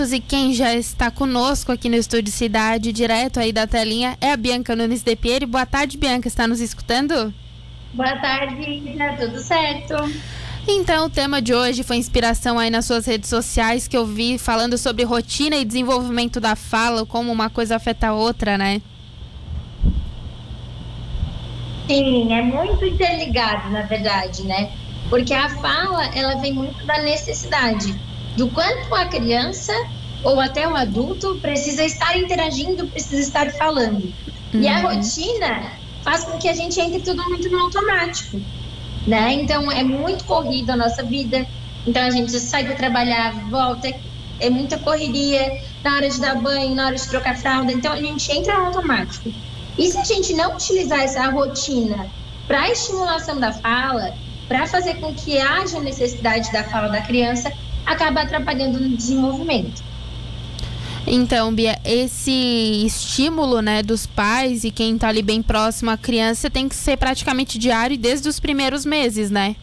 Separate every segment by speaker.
Speaker 1: assuntos e quem já está conosco aqui no Estúdio Cidade, direto aí da telinha, é a Bianca Nunes de Pieri. Boa tarde, Bianca, está nos escutando?
Speaker 2: Boa tarde, tudo certo?
Speaker 1: Então, o tema de hoje foi inspiração aí nas suas redes sociais que eu vi falando sobre rotina e desenvolvimento da fala, como uma coisa afeta a outra, né?
Speaker 2: Sim, é muito interligado, na verdade, né? Porque a fala, ela vem muito da necessidade do quanto a criança ou até o adulto precisa estar interagindo, precisa estar falando. Uhum. E a uhum. rotina faz com que a gente entre tudo muito no automático, né? Então é muito corrida a nossa vida. Então a gente sai para trabalhar, volta, é muita correria na hora de dar banho, na hora de trocar fralda. Então a gente entra no automático. E se a gente não utilizar essa rotina para estimulação da fala, para fazer com que haja necessidade da fala da criança, acaba atrapalhando no desenvolvimento.
Speaker 1: Então, Bia, esse estímulo, né, dos pais e quem está ali bem próximo à criança tem que ser praticamente diário desde os primeiros meses, né?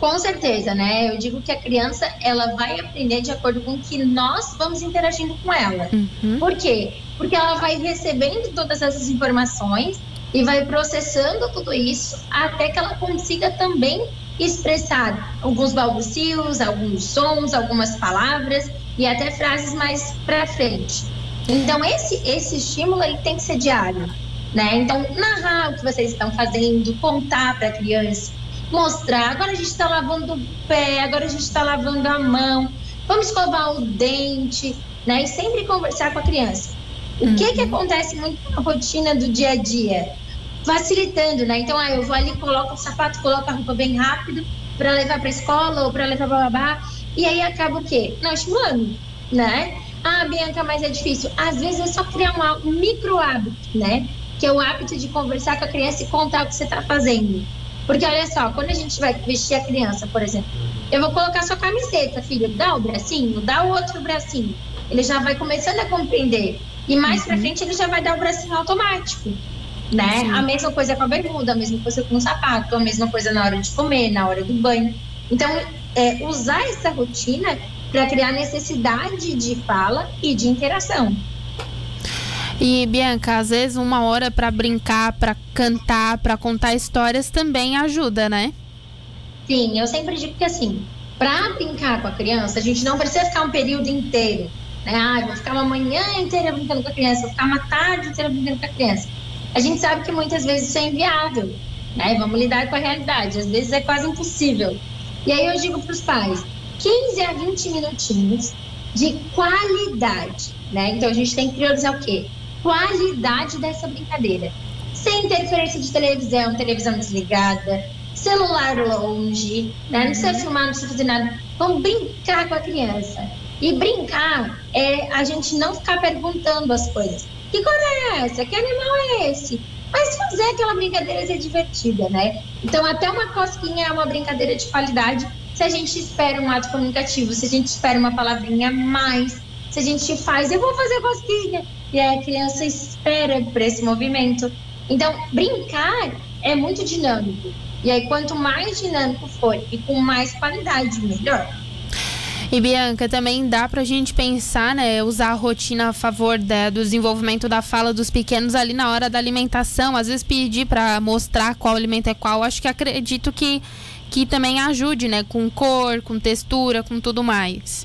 Speaker 2: Com certeza, né? Eu digo que a criança ela vai aprender de acordo com que nós vamos interagindo com ela. Uhum. Por quê? Porque ela vai recebendo todas essas informações e vai processando tudo isso até que ela consiga também expressar alguns balbucios, alguns sons, algumas palavras e até frases mais para frente. Então esse esse estímulo ele tem que ser diário, né? Então narrar o que vocês estão fazendo, contar para a criança, mostrar. Agora a gente está lavando o pé, agora a gente está lavando a mão. Vamos escovar o dente, né? E sempre conversar com a criança. O uhum. que que acontece muito na rotina do dia a dia? Facilitando, né? Então, ah, eu vou ali, coloco o sapato, coloco a roupa bem rápido para levar para escola ou para levar para babá. E aí acaba o quê? Não estimulando, né? Ah, Bianca, mas é difícil. Às vezes é só criar um, um micro hábito, né? Que é o hábito de conversar com a criança e contar o que você está fazendo. Porque olha só, quando a gente vai vestir a criança, por exemplo, eu vou colocar sua camiseta, filho, dá o bracinho, dá o outro bracinho. Ele já vai começando a compreender. E mais uhum. para frente ele já vai dar o bracinho automático né? Sim. A mesma coisa com a bermuda, a mesma coisa com o sapato, a mesma coisa na hora de comer, na hora do banho. Então, é, usar essa rotina para criar necessidade de fala e de interação.
Speaker 1: E Bianca, às vezes uma hora para brincar, para cantar, para contar histórias também ajuda, né?
Speaker 2: Sim, eu sempre digo que assim, para brincar com a criança, a gente não precisa ficar um período inteiro, né? Ah, vou ficar uma manhã inteira brincando com a criança, vou ficar uma tarde inteira brincando com a criança a gente sabe que muitas vezes isso é inviável, né? Vamos lidar com a realidade, às vezes é quase impossível. E aí eu digo para os pais, 15 a 20 minutinhos de qualidade, né? Então a gente tem que priorizar o quê? Qualidade dessa brincadeira. Sem interferência de televisão, televisão desligada, celular longe, né? Não precisa filmar, não precisa fazer nada. Vamos brincar com a criança. E brincar é a gente não ficar perguntando as coisas. Que cor é essa? Que animal é esse? Mas fazer aquela brincadeira ser divertida, né? Então, até uma cosquinha é uma brincadeira de qualidade se a gente espera um ato comunicativo, se a gente espera uma palavrinha a mais, se a gente faz, eu vou fazer cosquinha, e aí a criança espera por esse movimento. Então, brincar é muito dinâmico. E aí, quanto mais dinâmico for e com mais qualidade, melhor.
Speaker 1: E Bianca, também dá para a gente pensar, né, usar a rotina a favor da, do desenvolvimento da fala dos pequenos ali na hora da alimentação, às vezes pedir para mostrar qual alimento é qual, acho que acredito que, que também ajude, né, com cor, com textura, com tudo mais.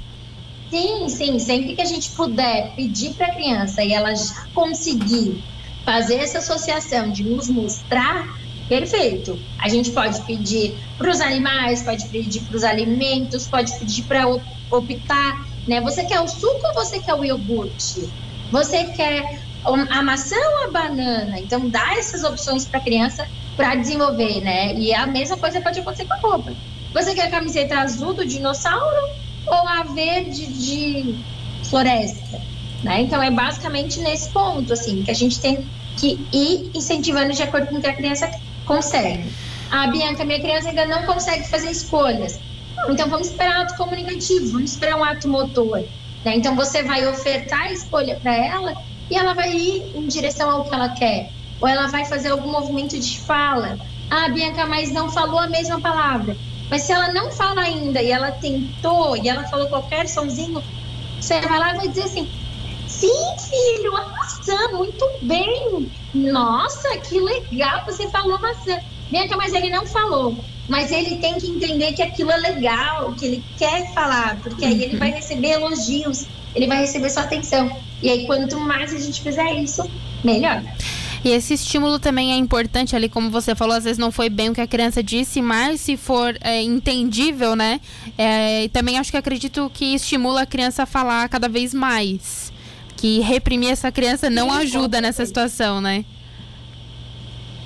Speaker 2: Sim, sim, sempre que a gente puder pedir para a criança e ela já conseguir fazer essa associação de nos mostrar Perfeito. A gente pode pedir para os animais, pode pedir para os alimentos, pode pedir para optar, né? Você quer o suco ou você quer o iogurte? Você quer a maçã ou a banana? Então dá essas opções para a criança para desenvolver, né? E a mesma coisa pode acontecer com a roupa. Você quer a camiseta azul do dinossauro ou a verde de floresta? Né? Então é basicamente nesse ponto assim que a gente tem que ir incentivando de acordo com o que a criança consegue. Ah, Bianca, minha criança ainda não consegue fazer escolhas. Então vamos esperar ato comunicativo, vamos esperar um ato motor. Né? Então você vai ofertar a escolha para ela e ela vai ir em direção ao que ela quer. Ou ela vai fazer algum movimento de fala. Ah, Bianca, mas não falou a mesma palavra. Mas se ela não fala ainda e ela tentou e ela falou qualquer sonzinho, Você vai lá e vai dizer assim: sim, filho, a maçã, muito bem. Nossa, que legal, você falou maçã. Bianca, mas ele não falou. Mas ele tem que entender que aquilo é legal, que ele quer falar, porque aí ele vai receber elogios, ele vai receber sua atenção. E aí, quanto mais a gente fizer isso, melhor.
Speaker 1: E esse estímulo também é importante ali, como você falou, às vezes não foi bem o que a criança disse, mas se for é, entendível, né? É, e também acho que acredito que estimula a criança a falar cada vez mais. Que reprimir essa criança não Sim, ajuda nessa situação, né?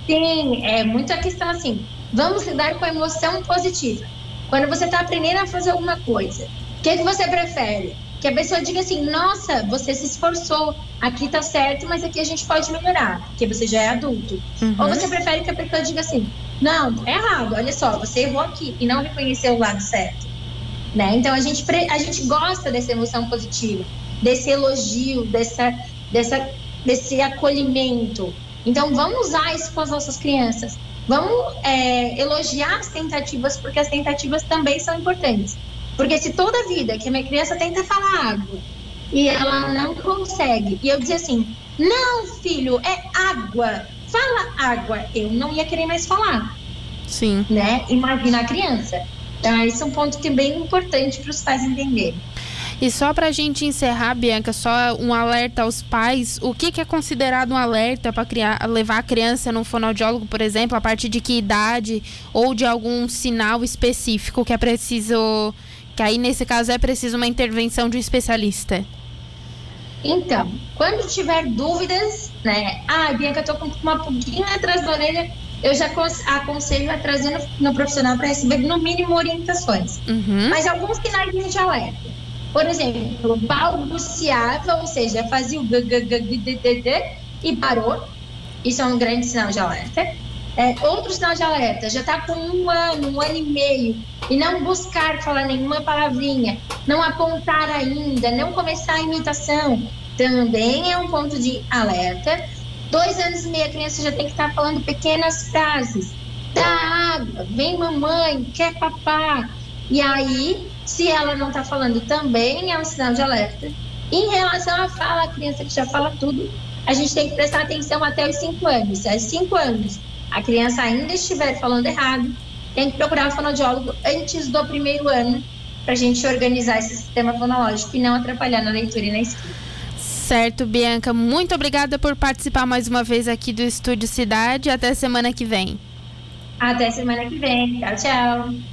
Speaker 2: Sim, é muita questão assim. Vamos lidar com a emoção positiva. Quando você está aprendendo a fazer alguma coisa, o que, que você prefere? Que a pessoa diga assim: nossa, você se esforçou, aqui tá certo, mas aqui a gente pode melhorar, porque você já é adulto. Uhum. Ou você prefere que a pessoa diga assim: não, é errado, olha só, você errou aqui e não reconheceu o lado certo. Né? Então a gente, a gente gosta dessa emoção positiva, desse elogio, dessa, dessa, desse acolhimento. Então vamos usar isso com as nossas crianças. Vamos é, elogiar as tentativas, porque as tentativas também são importantes. Porque se toda vida que a minha criança tenta falar água e ela não consegue, e eu dizer assim, não, filho, é água, fala água, eu não ia querer mais falar.
Speaker 1: Sim.
Speaker 2: Né? Imagina a criança. Então, esse é um ponto que é bem importante para os pais entenderem.
Speaker 1: E só para a gente encerrar, Bianca, só um alerta aos pais. O que, que é considerado um alerta para levar a criança no fonoaudiólogo, por exemplo, a partir de que idade ou de algum sinal específico que é preciso, que aí nesse caso é preciso uma intervenção de um especialista?
Speaker 2: Então, quando tiver dúvidas, né? Ah, Bianca, eu tô com uma pulguinha atrás da orelha, eu já aconselho a trazer no, no profissional para receber no mínimo orientações. Uhum. Mas alguns sinais de alerta. Por exemplo, balbuciava, ou seja, fazia o g, g, g, g, g, g e parou. Isso é um grande sinal de alerta. É, outro sinal de alerta, já está com um ano, um ano e meio, e não buscar falar nenhuma palavrinha, não apontar ainda, não começar a imitação, também é um ponto de alerta. Dois anos e meio, a criança já tem que estar tá falando pequenas frases. Dá água, vem mamãe, quer papá. E aí, se ela não está falando também, é um sinal de alerta. Em relação à fala, a criança que já fala tudo, a gente tem que prestar atenção até os 5 anos. Se aos 5 anos a criança ainda estiver falando errado, tem que procurar o fonoaudiólogo antes do primeiro ano para a gente organizar esse sistema fonológico e não atrapalhar na leitura e na escrita.
Speaker 1: Certo, Bianca. Muito obrigada por participar mais uma vez aqui do Estúdio Cidade. Até semana que vem.
Speaker 2: Até semana que vem. Tchau, tchau.